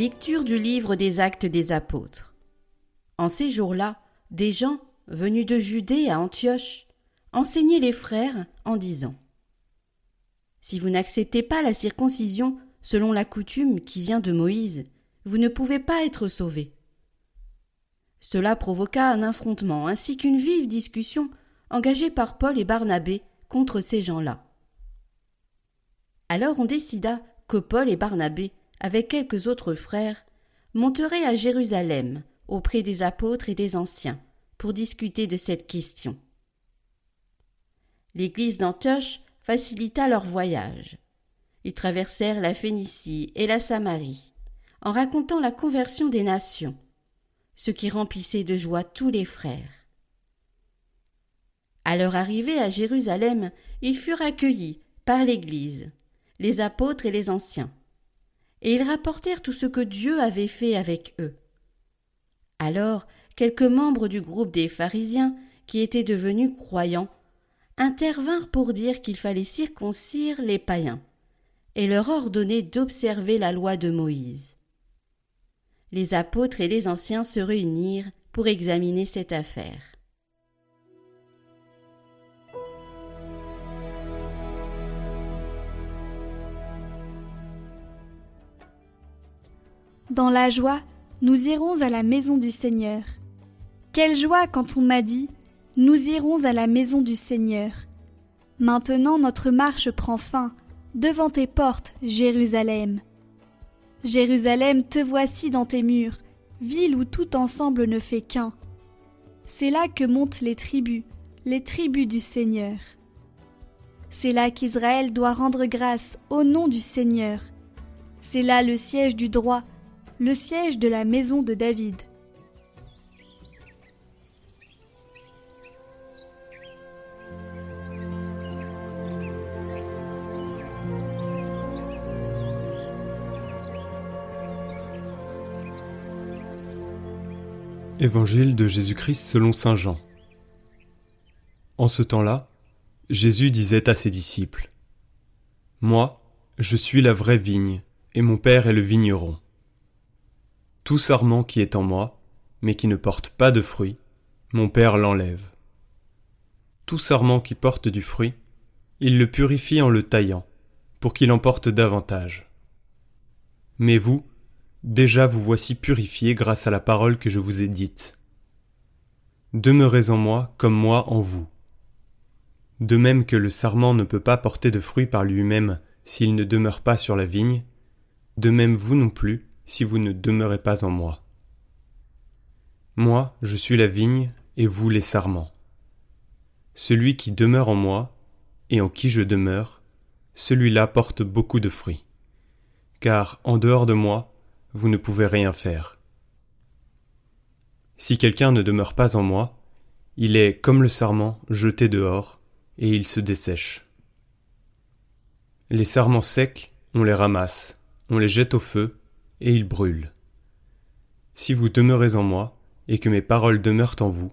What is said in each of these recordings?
Lecture du livre des actes des apôtres. En ces jours-là, des gens, venus de Judée à Antioche, enseignaient les frères en disant Si vous n'acceptez pas la circoncision selon la coutume qui vient de Moïse, vous ne pouvez pas être sauvés. Cela provoqua un affrontement ainsi qu'une vive discussion engagée par Paul et Barnabé contre ces gens-là. Alors on décida que Paul et Barnabé avec quelques autres frères, monterait à Jérusalem auprès des apôtres et des anciens pour discuter de cette question. L'église d'Antioche facilita leur voyage. Ils traversèrent la Phénicie et la Samarie, en racontant la conversion des nations, ce qui remplissait de joie tous les frères. À leur arrivée à Jérusalem, ils furent accueillis par l'Église, les apôtres et les anciens et ils rapportèrent tout ce que Dieu avait fait avec eux. Alors quelques membres du groupe des pharisiens, qui étaient devenus croyants, intervinrent pour dire qu'il fallait circoncire les païens, et leur ordonner d'observer la loi de Moïse. Les apôtres et les anciens se réunirent pour examiner cette affaire. Dans la joie, nous irons à la maison du Seigneur. Quelle joie quand on m'a dit Nous irons à la maison du Seigneur. Maintenant notre marche prend fin, devant tes portes, Jérusalem. Jérusalem, te voici dans tes murs, ville où tout ensemble ne fait qu'un. C'est là que montent les tribus, les tribus du Seigneur. C'est là qu'Israël doit rendre grâce au nom du Seigneur. C'est là le siège du droit, le siège de la maison de David. Évangile de Jésus-Christ selon Saint Jean. En ce temps-là, Jésus disait à ses disciples Moi, je suis la vraie vigne, et mon Père est le vigneron. Tout sarment qui est en moi, mais qui ne porte pas de fruit, mon Père l'enlève. Tout sarment qui porte du fruit, il le purifie en le taillant, pour qu'il en porte davantage. Mais vous, déjà vous voici purifiés grâce à la parole que je vous ai dite. Demeurez en moi comme moi en vous. De même que le sarment ne peut pas porter de fruit par lui-même s'il ne demeure pas sur la vigne, de même vous non plus, si vous ne demeurez pas en moi. Moi, je suis la vigne, et vous les sarments. Celui qui demeure en moi, et en qui je demeure, celui-là porte beaucoup de fruits. Car en dehors de moi, vous ne pouvez rien faire. Si quelqu'un ne demeure pas en moi, il est comme le sarment jeté dehors, et il se dessèche. Les sarments secs, on les ramasse, on les jette au feu, et il brûle. Si vous demeurez en moi, et que mes paroles demeurent en vous,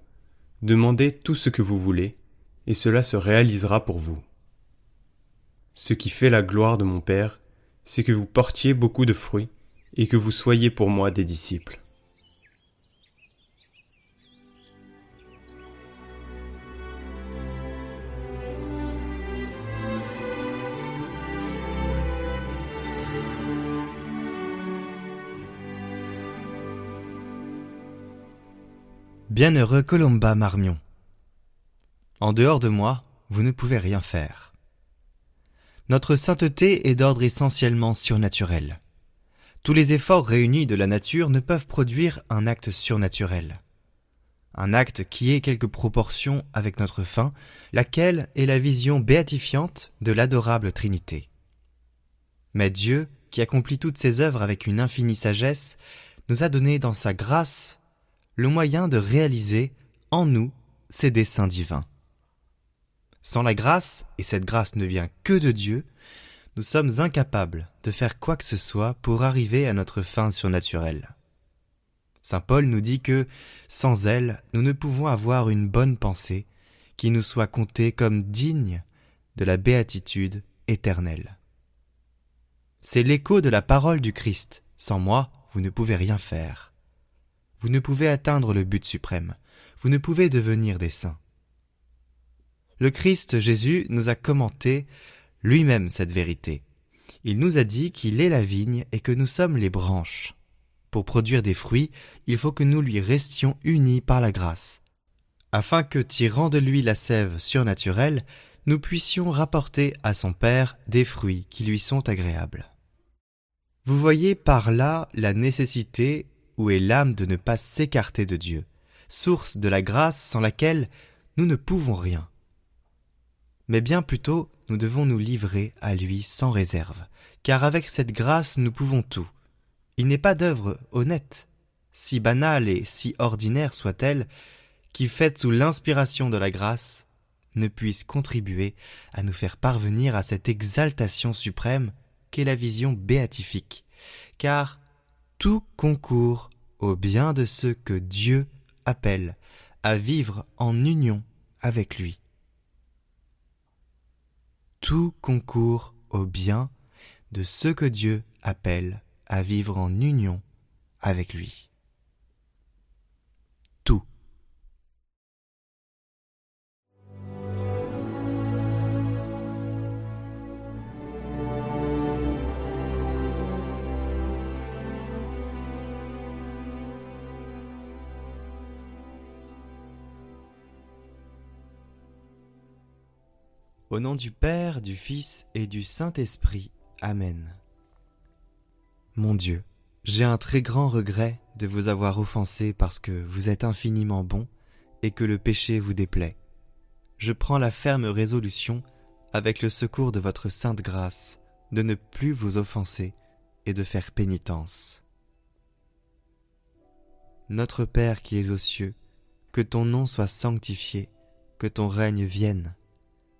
demandez tout ce que vous voulez, et cela se réalisera pour vous. Ce qui fait la gloire de mon Père, c'est que vous portiez beaucoup de fruits, et que vous soyez pour moi des disciples. Bienheureux Colomba Marmion. En dehors de moi, vous ne pouvez rien faire. Notre sainteté est d'ordre essentiellement surnaturel. Tous les efforts réunis de la nature ne peuvent produire un acte surnaturel. Un acte qui ait quelque proportion avec notre fin, laquelle est la vision béatifiante de l'adorable Trinité. Mais Dieu, qui accomplit toutes ses œuvres avec une infinie sagesse, nous a donné dans sa grâce le moyen de réaliser en nous ces desseins divins. Sans la grâce, et cette grâce ne vient que de Dieu, nous sommes incapables de faire quoi que ce soit pour arriver à notre fin surnaturelle. Saint Paul nous dit que, sans elle, nous ne pouvons avoir une bonne pensée qui nous soit comptée comme digne de la béatitude éternelle. C'est l'écho de la parole du Christ. Sans moi, vous ne pouvez rien faire. Vous ne pouvez atteindre le but suprême. Vous ne pouvez devenir des saints. Le Christ Jésus nous a commenté lui-même cette vérité. Il nous a dit qu'il est la vigne et que nous sommes les branches. Pour produire des fruits, il faut que nous lui restions unis par la grâce, afin que, tirant de lui la sève surnaturelle, nous puissions rapporter à son Père des fruits qui lui sont agréables. Vous voyez par là la nécessité où est l'âme de ne pas s'écarter de Dieu, source de la grâce sans laquelle nous ne pouvons rien mais bien plutôt nous devons nous livrer à lui sans réserve, car avec cette grâce nous pouvons tout. Il n'est pas d'œuvre honnête, si banale et si ordinaire soit-elle, qui, faite sous l'inspiration de la grâce, ne puisse contribuer à nous faire parvenir à cette exaltation suprême qu'est la vision béatifique, car tout concourt au bien de ceux que Dieu appelle à vivre en union avec lui tout concourt au bien de ceux que Dieu appelle à vivre en union avec lui. Au nom du Père, du Fils et du Saint-Esprit. Amen. Mon Dieu, j'ai un très grand regret de vous avoir offensé parce que vous êtes infiniment bon et que le péché vous déplaît. Je prends la ferme résolution, avec le secours de votre sainte grâce, de ne plus vous offenser et de faire pénitence. Notre Père qui es aux cieux, que ton nom soit sanctifié, que ton règne vienne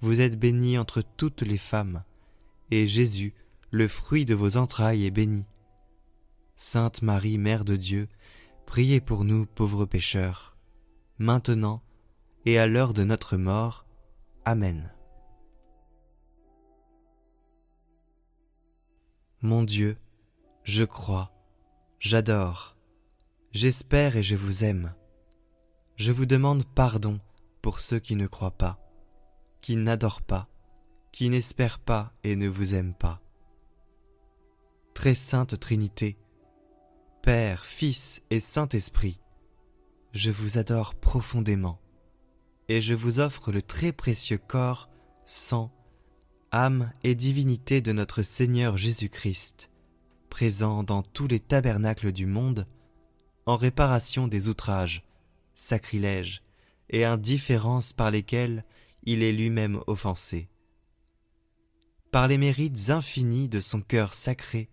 Vous êtes bénie entre toutes les femmes, et Jésus, le fruit de vos entrailles, est béni. Sainte Marie, Mère de Dieu, priez pour nous pauvres pécheurs, maintenant et à l'heure de notre mort. Amen. Mon Dieu, je crois, j'adore, j'espère et je vous aime. Je vous demande pardon pour ceux qui ne croient pas, qui n'adorent pas, qui n'espèrent pas et ne vous aiment pas. Très sainte Trinité, Père, Fils et Saint-Esprit, je vous adore profondément, et je vous offre le très précieux corps, sang, âme et divinité de notre Seigneur Jésus-Christ, présent dans tous les tabernacles du monde, en réparation des outrages, sacrilèges et indifférences par lesquels il est lui-même offensé. Par les mérites infinis de son cœur sacré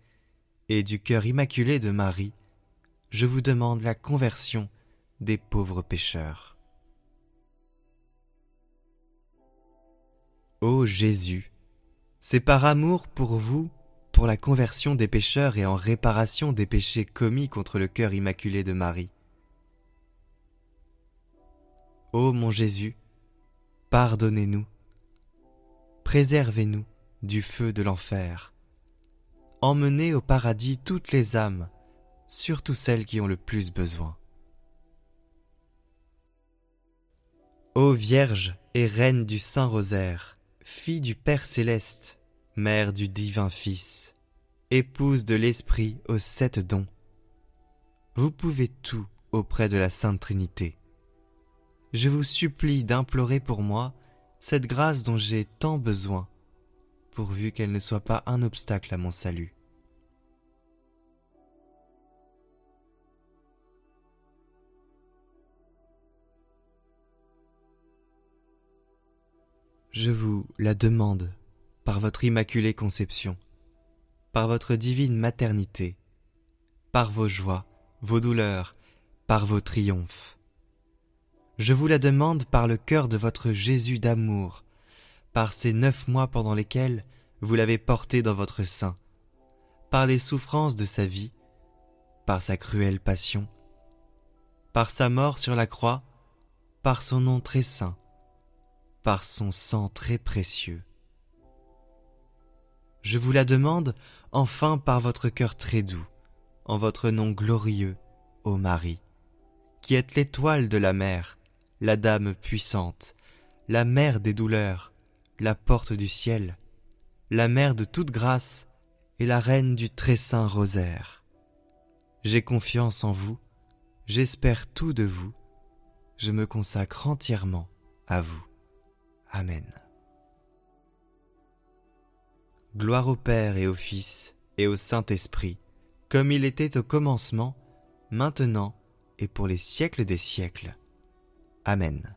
et du cœur immaculé de Marie, je vous demande la conversion des pauvres pécheurs. Ô Jésus, c'est par amour pour vous, pour la conversion des pécheurs et en réparation des péchés commis contre le cœur immaculé de Marie, Ô mon Jésus, pardonnez-nous, préservez-nous du feu de l'enfer, emmenez au paradis toutes les âmes, surtout celles qui ont le plus besoin. Ô Vierge et Reine du Saint Rosaire, fille du Père céleste, mère du divin Fils, épouse de l'Esprit aux sept dons, vous pouvez tout auprès de la Sainte Trinité je vous supplie d'implorer pour moi cette grâce dont j'ai tant besoin, pourvu qu'elle ne soit pas un obstacle à mon salut. Je vous la demande par votre immaculée conception, par votre divine maternité, par vos joies, vos douleurs, par vos triomphes je vous la demande par le cœur de votre Jésus d'amour, par ces neuf mois pendant lesquels vous l'avez porté dans votre sein, par les souffrances de sa vie, par sa cruelle passion, par sa mort sur la croix, par son nom très saint, par son sang très précieux. Je vous la demande enfin par votre cœur très doux, en votre nom glorieux, ô Marie, qui êtes l'étoile de la mer, la Dame puissante, la mère des douleurs, la porte du ciel, la mère de toute grâce et la reine du très saint rosaire. J'ai confiance en vous, j'espère tout de vous, je me consacre entièrement à vous. Amen. Gloire au Père et au Fils et au Saint-Esprit, comme il était au commencement, maintenant et pour les siècles des siècles. Amen.